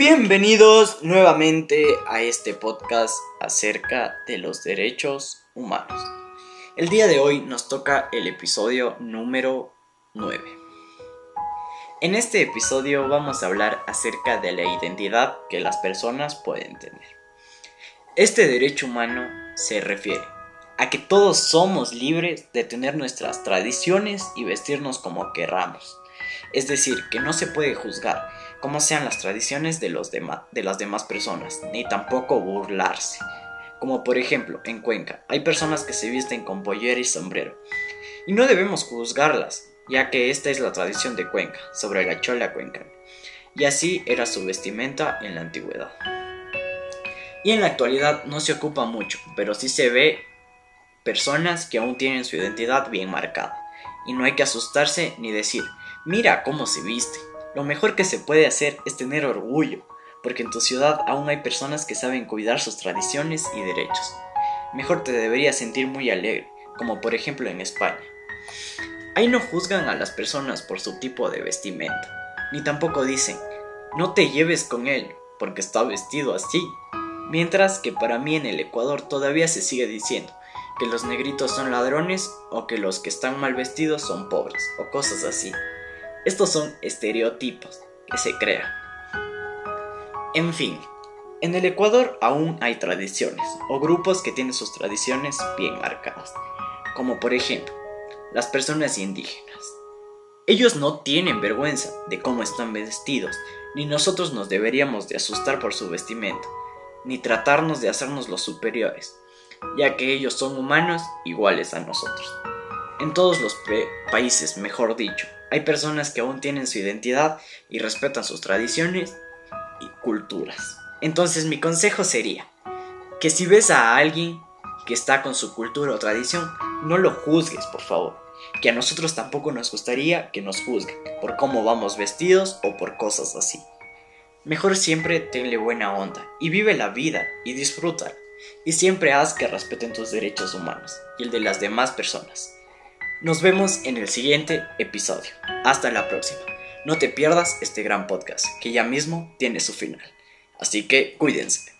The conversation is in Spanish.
Bienvenidos nuevamente a este podcast acerca de los derechos humanos. El día de hoy nos toca el episodio número 9. En este episodio vamos a hablar acerca de la identidad que las personas pueden tener. Este derecho humano se refiere a que todos somos libres de tener nuestras tradiciones y vestirnos como querramos. Es decir, que no se puede juzgar como sean las tradiciones de, los de las demás personas, ni tampoco burlarse. Como por ejemplo, en Cuenca, hay personas que se visten con pollera y sombrero, y no debemos juzgarlas, ya que esta es la tradición de Cuenca, sobre la chola cuenca, y así era su vestimenta en la antigüedad. Y en la actualidad no se ocupa mucho, pero sí se ve personas que aún tienen su identidad bien marcada. Y no hay que asustarse ni decir, mira cómo se viste. Lo mejor que se puede hacer es tener orgullo, porque en tu ciudad aún hay personas que saben cuidar sus tradiciones y derechos. Mejor te deberías sentir muy alegre, como por ejemplo en España. Ahí no juzgan a las personas por su tipo de vestimenta, ni tampoco dicen, no te lleves con él, porque está vestido así. Mientras que para mí en el Ecuador todavía se sigue diciendo, que los negritos son ladrones o que los que están mal vestidos son pobres o cosas así. Estos son estereotipos que se crean. En fin, en el Ecuador aún hay tradiciones o grupos que tienen sus tradiciones bien marcadas, como por ejemplo las personas indígenas. Ellos no tienen vergüenza de cómo están vestidos, ni nosotros nos deberíamos de asustar por su vestimenta, ni tratarnos de hacernos los superiores, ya que ellos son humanos iguales a nosotros. En todos los países, mejor dicho, hay personas que aún tienen su identidad y respetan sus tradiciones y culturas. Entonces mi consejo sería que si ves a alguien que está con su cultura o tradición, no lo juzgues, por favor. Que a nosotros tampoco nos gustaría que nos juzguen por cómo vamos vestidos o por cosas así. Mejor siempre tenle buena onda y vive la vida y disfruta y siempre haz que respeten tus derechos humanos y el de las demás personas. Nos vemos en el siguiente episodio. Hasta la próxima. No te pierdas este gran podcast que ya mismo tiene su final. Así que cuídense.